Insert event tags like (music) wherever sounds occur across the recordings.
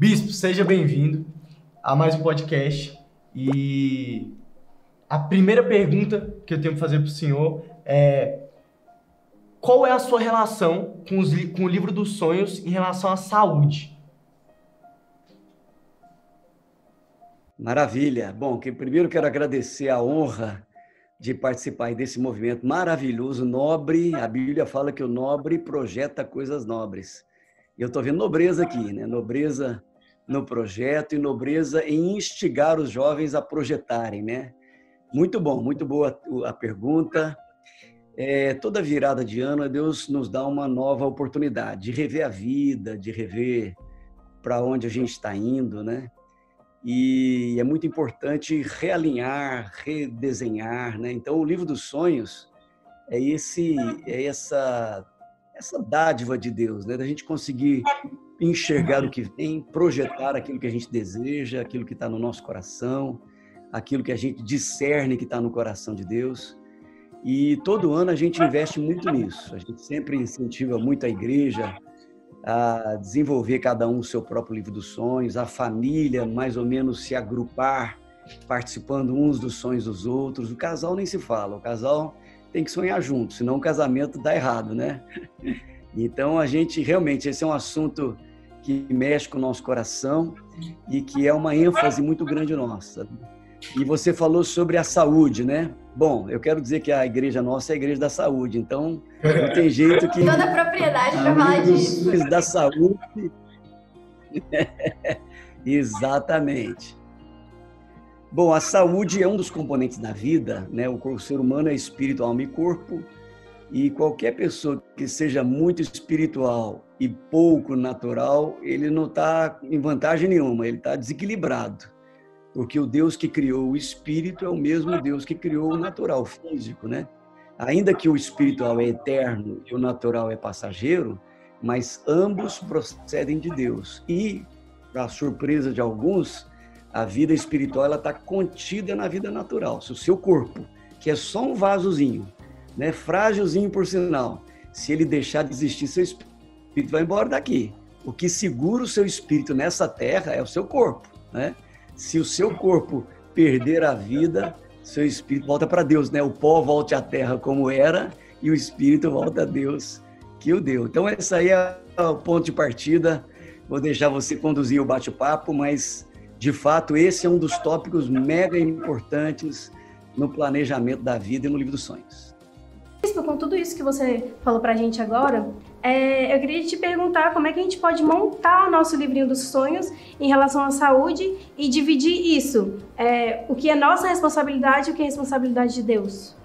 Bispo, seja bem-vindo a mais um podcast. E a primeira pergunta que eu tenho que fazer para o senhor é: qual é a sua relação com, os, com o livro dos sonhos em relação à saúde? Maravilha. Bom, que primeiro quero agradecer a honra de participar desse movimento maravilhoso, nobre. A Bíblia fala que o nobre projeta coisas nobres. Eu estou vendo nobreza aqui, né? Nobreza no projeto e nobreza em instigar os jovens a projetarem, né? Muito bom, muito boa a pergunta. É, toda virada de ano, Deus nos dá uma nova oportunidade de rever a vida, de rever para onde a gente está indo, né? e é muito importante realinhar, redesenhar, né? Então o livro dos sonhos é esse é essa essa dádiva de Deus, né? Da gente conseguir enxergar o que vem, projetar aquilo que a gente deseja, aquilo que está no nosso coração, aquilo que a gente discerne que está no coração de Deus. E todo ano a gente investe muito nisso. A gente sempre incentiva muito a igreja a desenvolver cada um o seu próprio livro dos sonhos, a família mais ou menos se agrupar, participando uns dos sonhos dos outros. O casal nem se fala, o casal tem que sonhar junto, senão o casamento dá errado, né? (laughs) Então a gente realmente esse é um assunto que mexe com o nosso coração e que é uma ênfase muito grande nossa. E você falou sobre a saúde, né? Bom, eu quero dizer que a igreja nossa é a igreja da saúde, então não tem (laughs) jeito que. Toda a propriedade para falar disso. Da saúde. (laughs) Exatamente. Bom, a saúde é um dos componentes da vida, né? O ser humano é espírito, alma e corpo, e qualquer pessoa que seja muito espiritual e pouco natural, ele não está em vantagem nenhuma, ele está desequilibrado porque o Deus que criou o espírito é o mesmo Deus que criou o natural, físico, né? Ainda que o espiritual é eterno e o natural é passageiro, mas ambos procedem de Deus. E, para surpresa de alguns, a vida espiritual está contida na vida natural. Se o seu corpo, que é só um vasozinho, né, frágilzinho por sinal, se ele deixar de existir, seu espírito vai embora daqui. O que segura o seu espírito nessa terra é o seu corpo, né? se o seu corpo perder a vida, seu espírito volta para Deus, né? O pó volte à terra como era e o espírito volta a Deus que o deu. Então, esse aí é o ponto de partida. Vou deixar você conduzir o bate-papo, mas de fato esse é um dos tópicos mega importantes no planejamento da vida e no livro dos sonhos. Com tudo isso que você falou para a gente agora, é, eu queria te perguntar como é que a gente pode montar o nosso livrinho dos sonhos em relação à saúde e dividir isso. É, o que é nossa responsabilidade e o que é responsabilidade de Deus?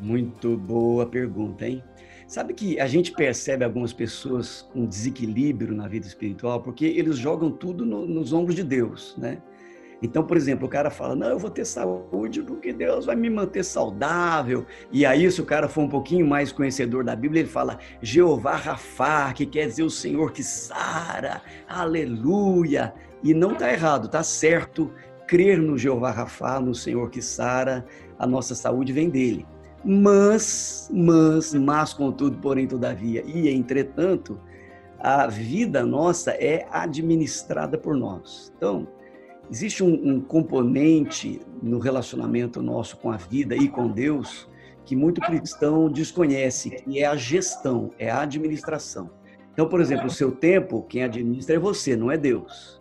Muito boa pergunta, hein? Sabe que a gente percebe algumas pessoas com desequilíbrio na vida espiritual porque eles jogam tudo no, nos ombros de Deus, né? Então, por exemplo, o cara fala: Não, eu vou ter saúde porque Deus vai me manter saudável. E aí, se o cara for um pouquinho mais conhecedor da Bíblia, ele fala: Jeová Rafá, que quer dizer o Senhor que sara, aleluia. E não está errado, está certo. Crer no Jeová Rafá, no Senhor que sara, a nossa saúde vem dele. Mas, mas, mas, contudo, porém, todavia, e entretanto, a vida nossa é administrada por nós. Então, Existe um, um, componente no relacionamento nosso com a vida e com Deus que muito cristão desconhece, que é a gestão, é a administração. Então, por exemplo, o seu tempo, quem administra é você, não é Deus.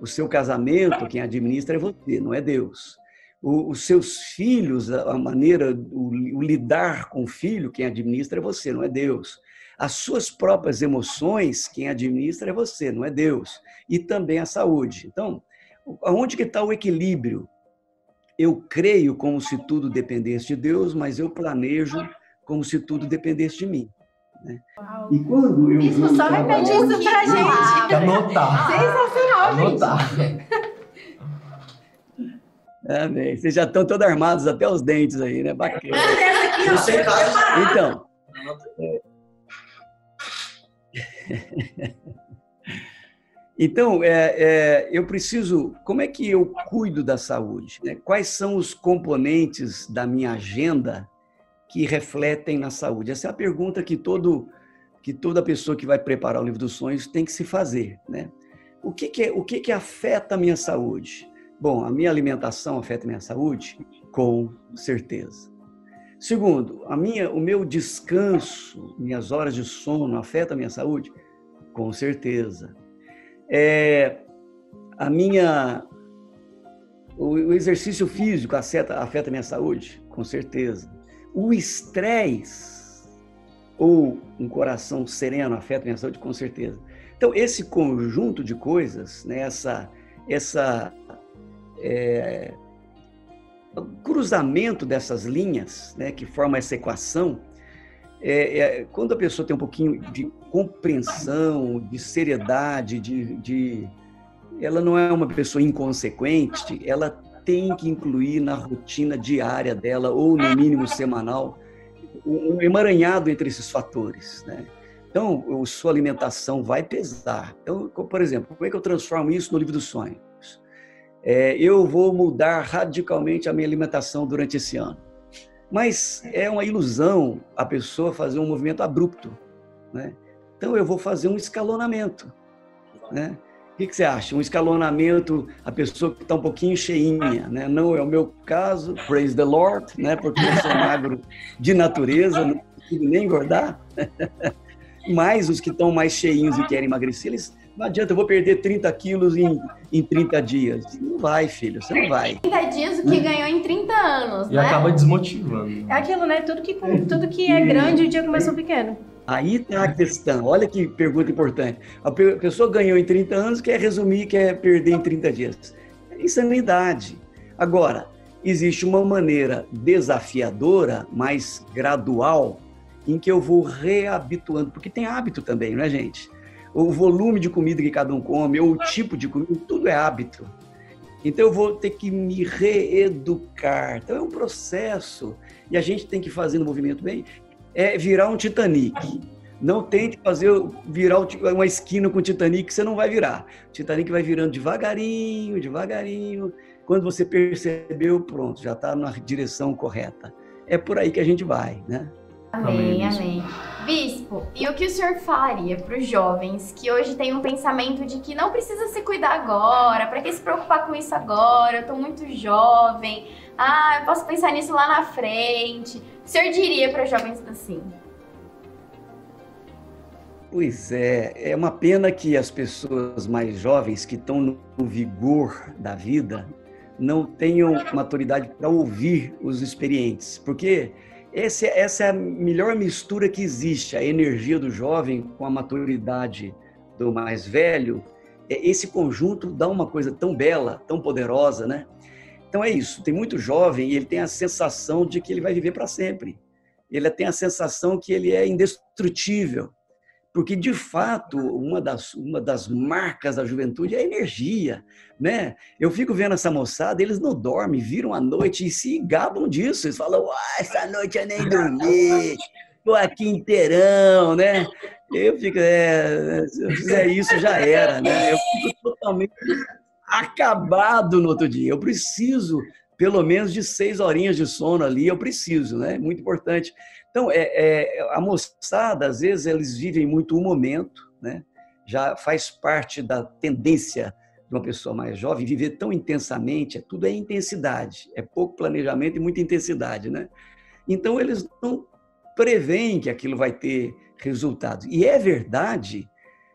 O seu casamento, quem administra é você, não é Deus. O, os seus filhos, a maneira, o, o lidar com o filho, quem administra é você, não é Deus. As suas próprias emoções, quem administra é você, não é Deus. E também a saúde. Então, Onde que está o equilíbrio? Eu creio como se tudo dependesse de Deus, mas eu planejo como se tudo dependesse de mim. Né? E quando eu Bispo, só repete isso pra (laughs) gente. Anotar. Sensacional, Anotar. gente. Amém. Vocês já estão todos armados até os dentes aí, né? Bacana. Então. É... (laughs) Então, é, é, eu preciso. Como é que eu cuido da saúde? Né? Quais são os componentes da minha agenda que refletem na saúde? Essa é a pergunta que todo que toda pessoa que vai preparar o livro dos sonhos tem que se fazer, né? O que, que, é, o que, que afeta a minha saúde? Bom, a minha alimentação afeta a minha saúde? Com certeza. Segundo, a minha, o meu descanso, minhas horas de sono afeta a minha saúde? Com certeza. É, a minha, o, o exercício físico afeta, afeta a minha saúde? Com certeza. O estresse ou um coração sereno afeta a minha saúde? Com certeza. Então, esse conjunto de coisas, né, essa, essa é, cruzamento dessas linhas, né, que forma essa equação, é, é, quando a pessoa tem um pouquinho de compreensão, de seriedade, de, de, ela não é uma pessoa inconsequente, ela tem que incluir na rotina diária dela, ou no mínimo semanal, um emaranhado entre esses fatores. Né? Então, sua alimentação vai pesar. Então, por exemplo, como é que eu transformo isso no livro dos sonhos? é, eu vou mudar radicalmente a minha alimentação durante esse ano. Mas é uma ilusão a pessoa fazer um movimento abrupto. Né? Então eu vou fazer um escalonamento. Né? O que, que, você acha? Um escalonamento, a pessoa que está um pouquinho cheinha, né? Não é o meu caso, praise the Lord, né? Porque eu sou magro de natureza, não consigo nem engordar. (laughs) Mas os que estão mais cheinhos e querem emagrecer, eles não adianta, eu vou perder 30 quilos em, em 30 dias. Não vai, filho, você não vai. 30 dias o que ganhou em 30 anos, e né? acaba desmotivando. É aquilo, né? Tudo que, tudo que é grande, o dia começou pequeno. Aí tem a questão, olha que pergunta importante. A pessoa ganhou em 30 anos, quer resumir, quer perder em 30 dias. É insanidade. Agora, existe uma maneira desafiadora, mais gradual, em que eu vou reabituando, porque tem hábito também, não é, gente? O volume de comida que cada um come, ou o tipo de comida, tudo é hábito. Então eu vou ter que me reeducar. Então é um processo. E a gente tem que fazer no movimento bem, é virar um Titanic. Não tente fazer virar uma esquina com o Titanic, você não vai virar. O Titanic vai virando devagarinho, devagarinho. Quando você percebeu, pronto, já está na direção correta. É por aí que a gente vai, né? Amém, amém. Bispo, e o que o senhor falaria para os jovens que hoje têm um pensamento de que não precisa se cuidar agora, para que se preocupar com isso agora? Eu estou muito jovem, ah, eu posso pensar nisso lá na frente. O senhor diria para jovens assim? Pois é, é uma pena que as pessoas mais jovens que estão no vigor da vida não tenham maturidade para ouvir os experientes, porque esse, essa é a melhor mistura que existe, a energia do jovem com a maturidade do mais velho. Esse conjunto dá uma coisa tão bela, tão poderosa, né? Então é isso. Tem muito jovem e ele tem a sensação de que ele vai viver para sempre. Ele tem a sensação que ele é indestrutível. Porque, de fato, uma das, uma das marcas da juventude é a energia, né? Eu fico vendo essa moçada, eles não dormem, viram a noite e se gabam disso. Eles falam, essa noite eu nem (laughs) dormi, tô aqui inteirão, né? Eu fico, é, se eu fizer isso, já era, né? Eu fico totalmente acabado no outro dia. Eu preciso, pelo menos, de seis horinhas de sono ali, eu preciso, né? Muito importante. Então, é, é, a moçada, às vezes, eles vivem muito o momento, né? já faz parte da tendência de uma pessoa mais jovem viver tão intensamente, é, tudo é intensidade, é pouco planejamento e muita intensidade. Né? Então, eles não preveem que aquilo vai ter resultados. E é verdade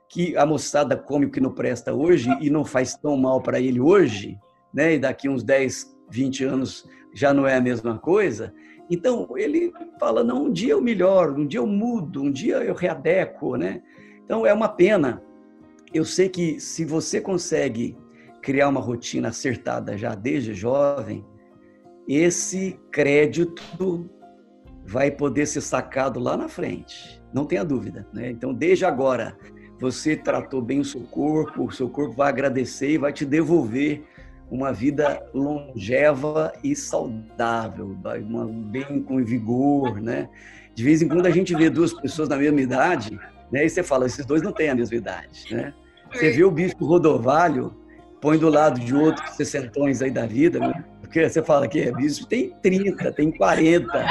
que a moçada come o que não presta hoje e não faz tão mal para ele hoje, né? e daqui uns 10, 20 anos já não é a mesma coisa, então, ele fala, não, um dia eu melhoro, um dia eu mudo, um dia eu readequo, né? Então, é uma pena. Eu sei que se você consegue criar uma rotina acertada já desde jovem, esse crédito vai poder ser sacado lá na frente, não tenha dúvida. Né? Então, desde agora, você tratou bem o seu corpo, o seu corpo vai agradecer e vai te devolver uma vida longeva e saudável, uma, bem com vigor, né? De vez em quando a gente vê duas pessoas na mesma idade, né? E você fala, esses dois não têm a mesma idade, né? Você vê o bispo Rodovalho, põe do lado de outros sessentões aí da vida, né? porque você fala que é bispo, tem 30, tem 40, né?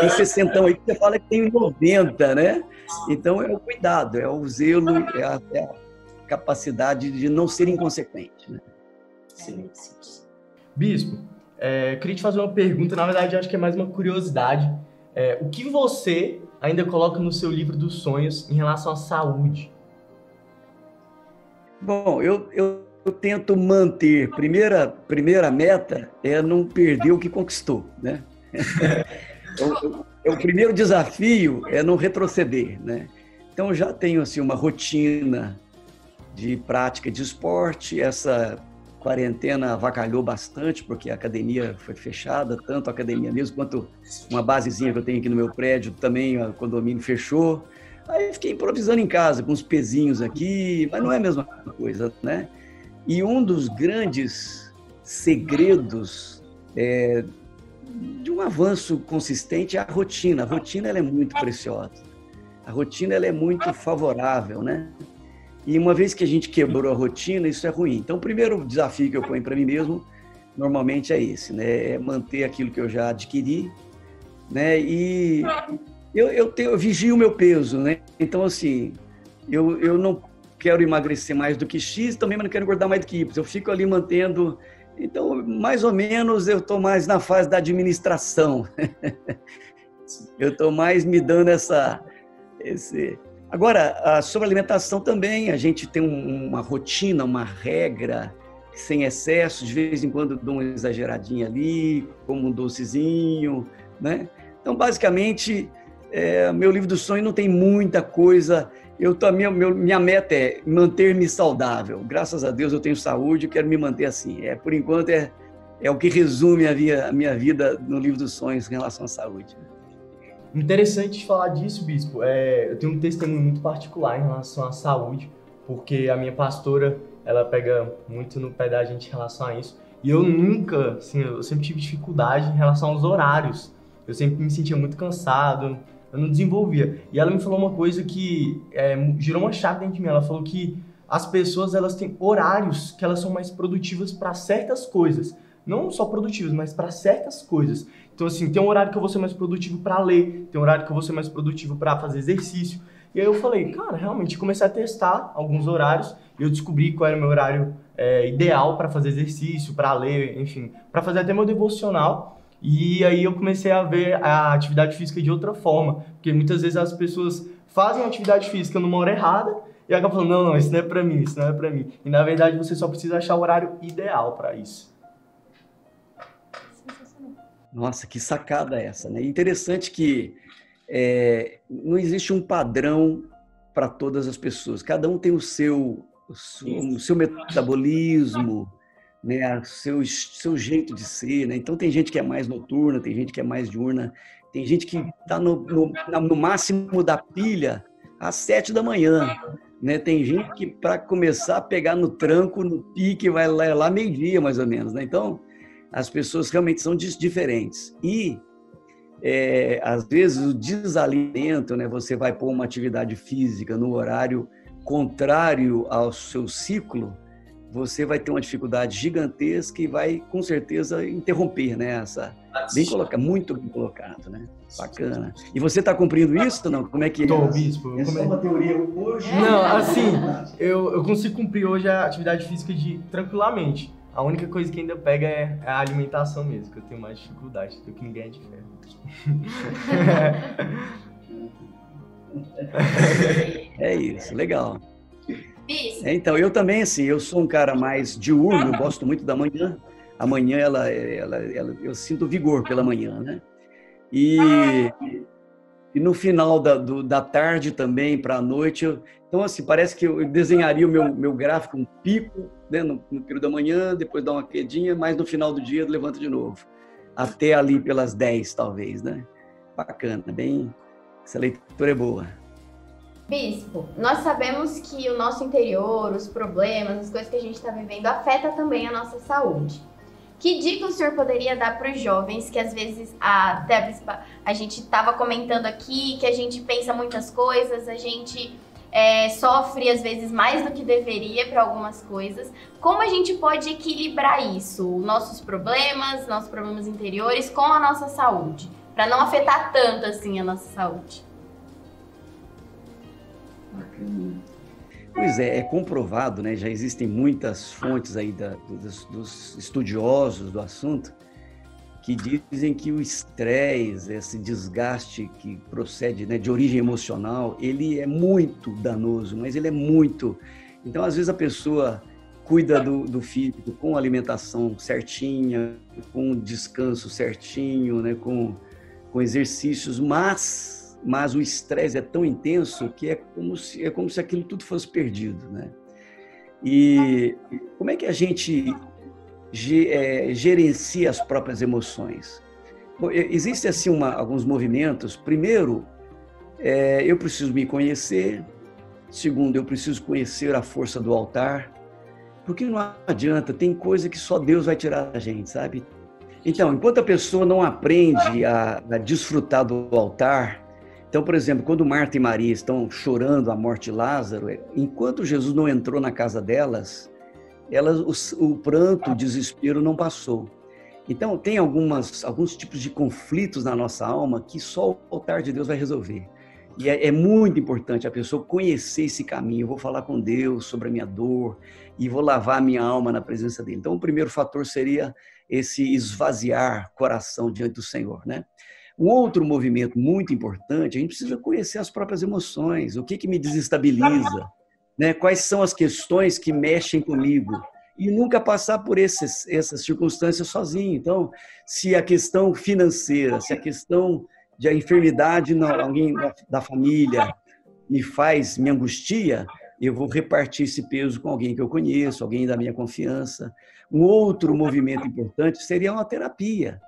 tem 60 aí que você fala que tem 90, né? Então é o cuidado, é o zelo, é a, é a capacidade de não ser inconsequente. Né? Sim. Bispo, é, queria te fazer uma pergunta, na verdade acho que é mais uma curiosidade. É, o que você ainda coloca no seu livro dos sonhos em relação à saúde? Bom, eu, eu, eu tento manter. Primeira, primeira meta é não perder o que conquistou, né? (laughs) o, o, o primeiro desafio é não retroceder, né? Então eu já tenho assim uma rotina de prática de esporte. Essa quarentena avacalhou bastante, porque a academia foi fechada, tanto a academia mesmo quanto uma basezinha que eu tenho aqui no meu prédio, também o condomínio fechou. Aí fiquei improvisando em casa, com uns pezinhos aqui, mas não é a mesma coisa, né? E um dos grandes segredos é, de um avanço consistente é a rotina. A rotina ela é muito preciosa. A rotina ela é muito favorável, né? E uma vez que a gente quebrou a rotina, isso é ruim. Então, o primeiro desafio que eu ponho para mim mesmo, normalmente é esse, né? É manter aquilo que eu já adquiri, né? E eu, eu, tenho, eu vigio o meu peso, né? Então, assim, eu, eu não quero emagrecer mais do que X, também não quero engordar mais do que Y. Eu fico ali mantendo... Então, mais ou menos, eu estou mais na fase da administração. (laughs) eu estou mais me dando essa... Esse, Agora, sobre alimentação também, a gente tem uma rotina, uma regra, sem excesso, de vez em quando dou uma exageradinha ali, como um docezinho, né? Então, basicamente, é, meu livro do sonho não tem muita coisa. Eu minha, minha meta é manter-me saudável. Graças a Deus eu tenho saúde, e quero me manter assim. É, por enquanto é, é o que resume a minha, a minha vida no livro dos sonhos em relação à saúde. Interessante falar disso, bispo. É, eu tenho um testemunho muito particular em relação à saúde, porque a minha pastora, ela pega muito no pé da gente em relação a isso. E eu nunca, assim, eu sempre tive dificuldade em relação aos horários. Eu sempre me sentia muito cansado, eu não desenvolvia. E ela me falou uma coisa que é, uma chave dentro de mim. Ela falou que as pessoas elas têm horários que elas são mais produtivas para certas coisas. Não só produtivas, mas para certas coisas. Então, assim, tem um horário que eu vou ser mais produtivo para ler, tem um horário que eu vou ser mais produtivo para fazer exercício. E aí eu falei, cara, realmente comecei a testar alguns horários e eu descobri qual era o meu horário é, ideal para fazer exercício, para ler, enfim, para fazer até meu devocional. E aí eu comecei a ver a atividade física de outra forma, porque muitas vezes as pessoas fazem atividade física numa hora errada e acabam falando, não, não, isso não é para mim, isso não é para mim. E na verdade você só precisa achar o horário ideal para isso. Nossa, que sacada essa, né? Interessante que é, não existe um padrão para todas as pessoas. Cada um tem o seu, o seu, o seu metabolismo, né? O seu, seu jeito de ser, né? Então tem gente que é mais noturna, tem gente que é mais diurna, tem gente que está no, no, no máximo da pilha às sete da manhã. Né? Tem gente que, para começar a pegar no tranco, no pique, vai lá, lá meio-dia, mais ou menos. Né? Então, as pessoas realmente são diferentes. E, é, às vezes, o desalimento, né? você vai pôr uma atividade física no horário contrário ao seu ciclo, você vai ter uma dificuldade gigantesca e vai, com certeza, interromper né? essa. Bem colocado, muito bem colocado, né? Bacana. E você está cumprindo isso ou não? Como é que Tô, é? bispo. É só uma teoria hoje? Não, assim, eu, eu consigo cumprir hoje a atividade física de tranquilamente. A única coisa que ainda pega é a alimentação mesmo, que eu tenho mais dificuldade do que ninguém é de ferro. (laughs) é isso, legal. É, então, eu também, assim, eu sou um cara mais diurno, eu gosto muito da manhã. A manhã, ela, ela, ela, eu sinto vigor pela manhã, né? E, e no final da, do, da tarde também, para a noite, eu, então, assim, parece que eu desenharia o meu, meu gráfico, um pico, né, no, no período da manhã, depois dá uma quedinha, mas no final do dia levanta de novo. Até ali pelas 10, talvez, né? Bacana, bem. Essa leitura é boa. Bispo, nós sabemos que o nosso interior, os problemas, as coisas que a gente está vivendo afeta também a nossa saúde. Que dica o senhor poderia dar para os jovens que às vezes a a gente estava comentando aqui que a gente pensa muitas coisas, a gente é, sofre às vezes mais do que deveria para algumas coisas. Como a gente pode equilibrar isso, nossos problemas, nossos problemas interiores com a nossa saúde, para não afetar tanto assim a nossa saúde? Pois é, é comprovado, né? Já existem muitas fontes aí da, dos, dos estudiosos do assunto que dizem que o estresse, esse desgaste que procede né, de origem emocional, ele é muito danoso, mas ele é muito. Então, às vezes a pessoa cuida do, do físico com alimentação certinha, com descanso certinho, né, com, com exercícios, mas mas o estresse é tão intenso que é como se é como se aquilo tudo fosse perdido, né? E como é que a gente é, gerencia as próprias emoções. Existem assim uma, alguns movimentos. Primeiro, é, eu preciso me conhecer. Segundo, eu preciso conhecer a força do altar. Porque não adianta, tem coisa que só Deus vai tirar da gente, sabe? Então, enquanto a pessoa não aprende a, a desfrutar do altar, então, por exemplo, quando Marta e Maria estão chorando a morte de Lázaro, enquanto Jesus não entrou na casa delas, elas, o, o pranto, o desespero não passou. Então, tem algumas, alguns tipos de conflitos na nossa alma que só o altar de Deus vai resolver. E é, é, muito importante a pessoa conhecer esse caminho. Eu vou falar com Deus sobre a minha dor e vou lavar a minha alma na presença dele. Então, o primeiro fator seria esse esvaziar coração diante do Senhor, né? Um outro movimento muito importante, a gente precisa conhecer as próprias emoções, o que, que me desestabiliza, né? quais são as questões que mexem comigo. E nunca passar por esses, essas circunstâncias sozinho. Então, se a questão financeira, se a questão de a enfermidade não, alguém da família me faz, me angustia, eu vou repartir esse peso com alguém que eu conheço, alguém da minha confiança. Um outro movimento importante seria uma terapia.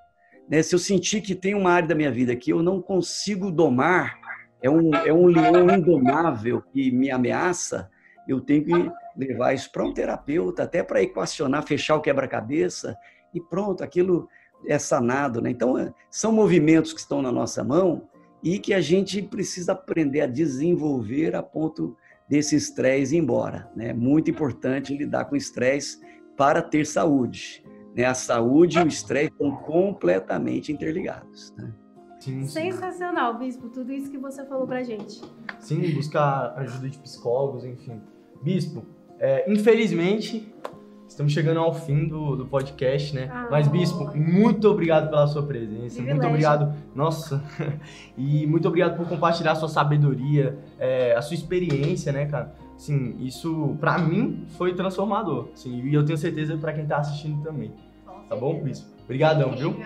Né? Se eu sentir que tem uma área da minha vida que eu não consigo domar, é um, é um leão indomável que me ameaça, eu tenho que levar isso para um terapeuta, até para equacionar, fechar o quebra-cabeça e pronto, aquilo é sanado. Né? Então, são movimentos que estão na nossa mão e que a gente precisa aprender a desenvolver a ponto desse estresse ir embora. É né? muito importante lidar com estresse para ter saúde. Né? A saúde e o estresse estão completamente interligados. Né? Sim, sim. Sensacional, Bispo, tudo isso que você falou pra gente. Sim, buscar ajuda de psicólogos, enfim. Bispo, é, infelizmente, estamos chegando ao fim do, do podcast, né? Ah, Mas, Bispo, muito obrigado pela sua presença. Privilégio. Muito obrigado, nossa. (laughs) e muito obrigado por compartilhar a sua sabedoria, é, a sua experiência, né, cara? Sim, isso para mim foi transformador. Sim, e eu tenho certeza para quem tá assistindo também. Tá bom, Bispo? Obrigadão, viu?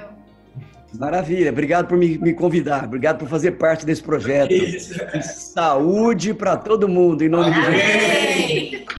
Maravilha, obrigado por me, me, convidar, obrigado por fazer parte desse projeto. (laughs) Saúde para todo mundo, em nome de Jesus.